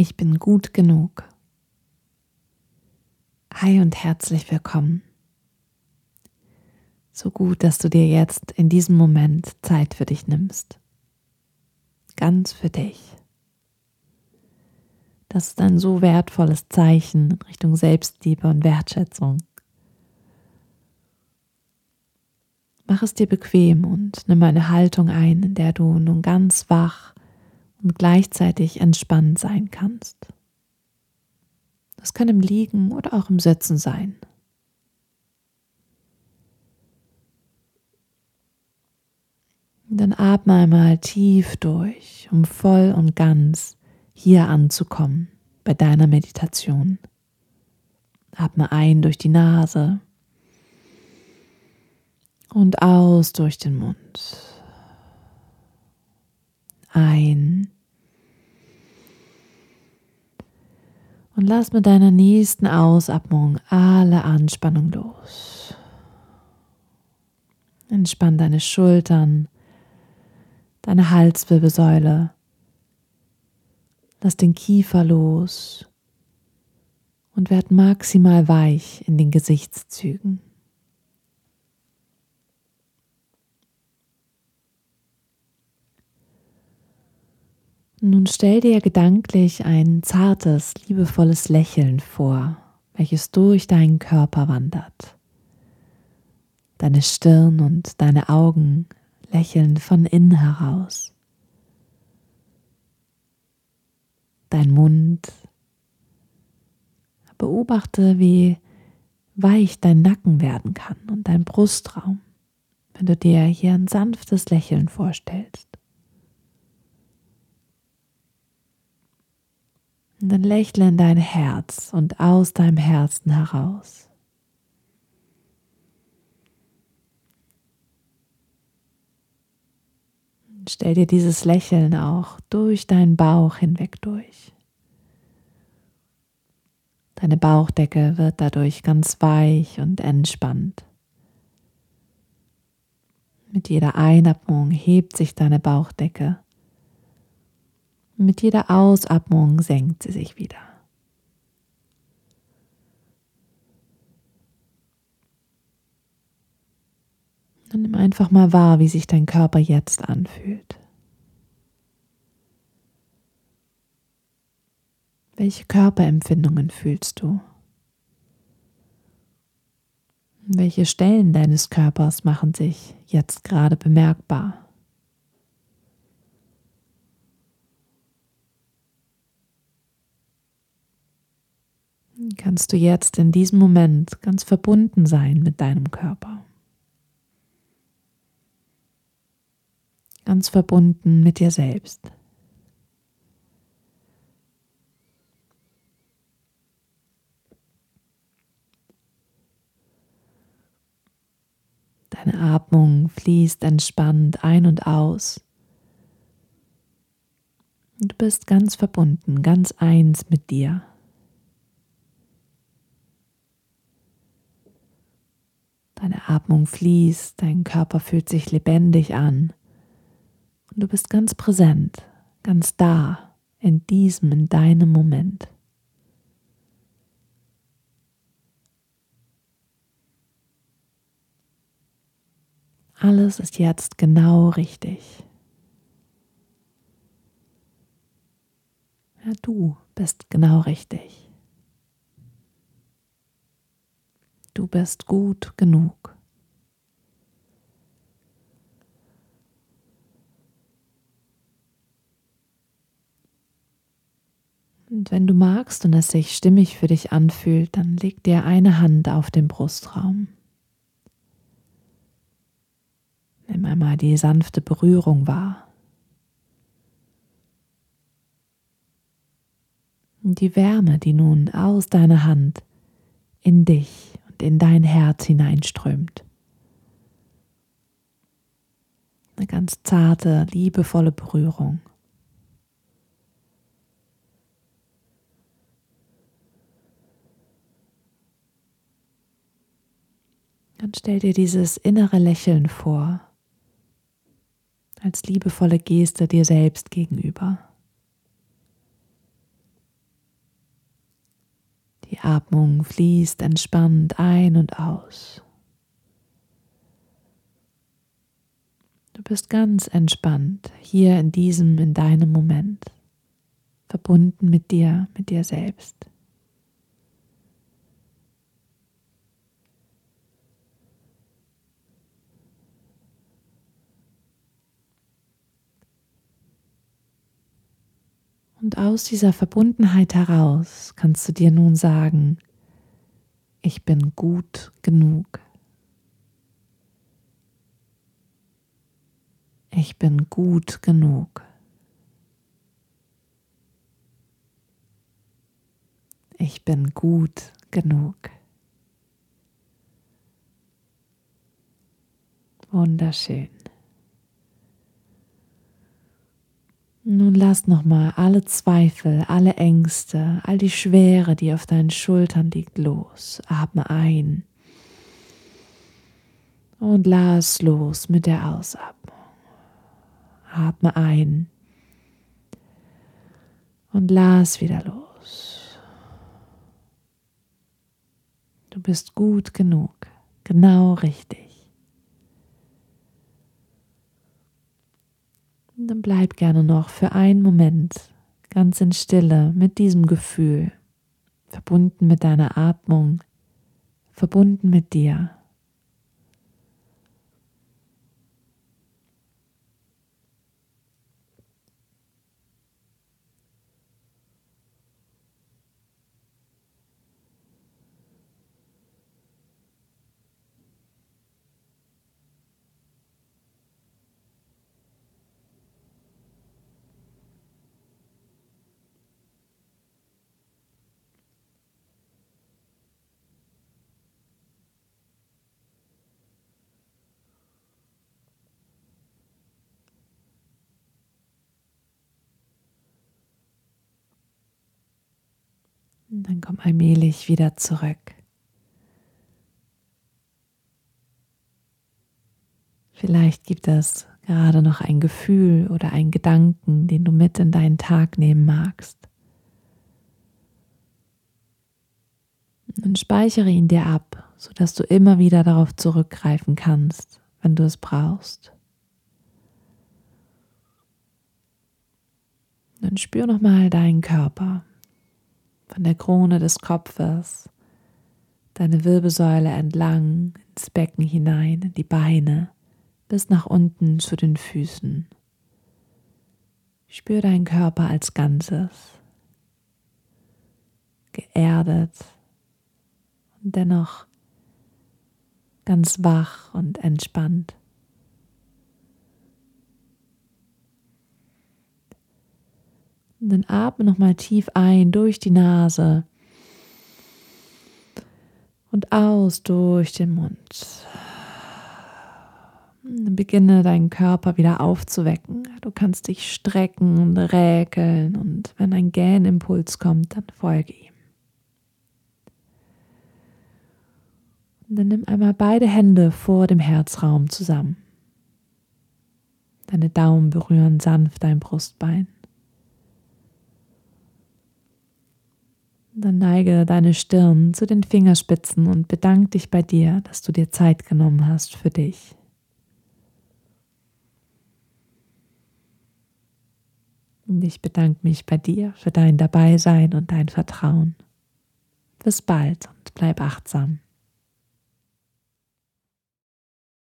Ich bin gut genug. Hi und herzlich willkommen. So gut, dass du dir jetzt in diesem Moment Zeit für dich nimmst. Ganz für dich. Das ist ein so wertvolles Zeichen in Richtung Selbstliebe und Wertschätzung. Mach es dir bequem und nimm eine Haltung ein, in der du nun ganz wach und gleichzeitig entspannt sein kannst. Das kann im Liegen oder auch im Sitzen sein. Dann atme einmal tief durch, um voll und ganz hier anzukommen bei deiner Meditation. Atme ein durch die Nase und aus durch den Mund. Ein und lass mit deiner nächsten Ausatmung alle Anspannung los. Entspann deine Schultern, deine Halswirbelsäule. Lass den Kiefer los und werd maximal weich in den Gesichtszügen. Nun stell dir gedanklich ein zartes, liebevolles Lächeln vor, welches durch deinen Körper wandert. Deine Stirn und deine Augen lächeln von innen heraus. Dein Mund. Beobachte, wie weich dein Nacken werden kann und dein Brustraum, wenn du dir hier ein sanftes Lächeln vorstellst. Und dann lächle in dein Herz und aus deinem Herzen heraus. Und stell dir dieses Lächeln auch durch deinen Bauch hinweg durch. Deine Bauchdecke wird dadurch ganz weich und entspannt. Mit jeder Einatmung hebt sich deine Bauchdecke mit jeder Ausatmung senkt sie sich wieder. Und nimm einfach mal wahr, wie sich dein Körper jetzt anfühlt. Welche Körperempfindungen fühlst du? Welche Stellen deines Körpers machen sich jetzt gerade bemerkbar? Kannst du jetzt in diesem Moment ganz verbunden sein mit deinem Körper. Ganz verbunden mit dir selbst. Deine Atmung fließt entspannt ein und aus. Du bist ganz verbunden, ganz eins mit dir. Deine Atmung fließt, dein Körper fühlt sich lebendig an und du bist ganz präsent, ganz da, in diesem, in deinem Moment. Alles ist jetzt genau richtig. Ja, du bist genau richtig. Du bist gut genug. Und wenn du magst und es sich stimmig für dich anfühlt, dann leg dir eine Hand auf den Brustraum. Nimm einmal die sanfte Berührung wahr. Und die Wärme, die nun aus deiner Hand in dich in dein Herz hineinströmt. Eine ganz zarte, liebevolle Berührung. Dann stell dir dieses innere Lächeln vor, als liebevolle Geste dir selbst gegenüber. Die Atmung fließt entspannt ein und aus. Du bist ganz entspannt hier in diesem, in deinem Moment, verbunden mit dir, mit dir selbst. Und aus dieser Verbundenheit heraus kannst du dir nun sagen, ich bin gut genug. Ich bin gut genug. Ich bin gut genug. Wunderschön. Nun lass nochmal alle Zweifel, alle Ängste, all die Schwere, die auf deinen Schultern liegt, los. Atme ein und lass los mit der Ausatmung. Atme ein und lass wieder los. Du bist gut genug, genau richtig. Und dann bleib gerne noch für einen Moment ganz in Stille mit diesem Gefühl, verbunden mit deiner Atmung, verbunden mit dir. Dann komm allmählich wieder zurück. Vielleicht gibt es gerade noch ein Gefühl oder einen Gedanken, den du mit in deinen Tag nehmen magst. Und speichere ihn dir ab, sodass du immer wieder darauf zurückgreifen kannst, wenn du es brauchst. Dann spür nochmal deinen Körper von der Krone des Kopfes, deine Wirbelsäule entlang ins Becken hinein, in die Beine, bis nach unten zu den Füßen. Spür deinen Körper als Ganzes, geerdet und dennoch ganz wach und entspannt. Und dann atme nochmal tief ein durch die Nase und aus durch den Mund. Dann beginne deinen Körper wieder aufzuwecken. Du kannst dich strecken und räkeln und wenn ein Gähnimpuls kommt, dann folge ihm. Und dann nimm einmal beide Hände vor dem Herzraum zusammen. Deine Daumen berühren sanft dein Brustbein. Dann neige deine Stirn zu den Fingerspitzen und bedank dich bei dir, dass du dir Zeit genommen hast für dich. Und ich bedanke mich bei dir für dein Dabeisein und dein Vertrauen. Bis bald und bleib achtsam.